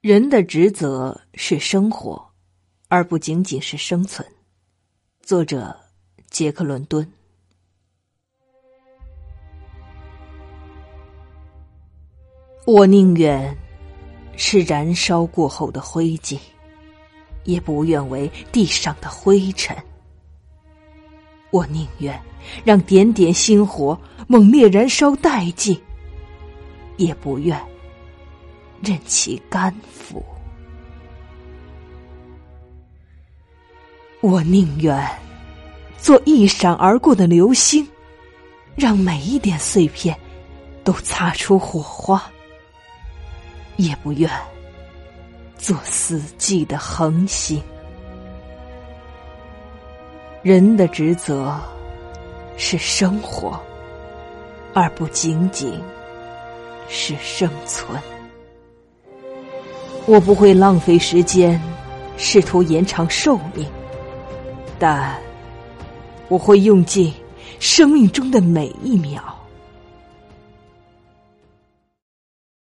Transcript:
人的职责是生活，而不仅仅是生存。作者：杰克·伦敦。我宁愿是燃烧过后的灰烬，也不愿为地上的灰尘。我宁愿让点点星火猛烈燃烧殆尽，也不愿。任其干腐，我宁愿做一闪而过的流星，让每一点碎片都擦出火花，也不愿做死寂的恒星。人的职责是生活，而不仅仅是生存。我不会浪费时间，试图延长寿命，但我会用尽生命中的每一秒，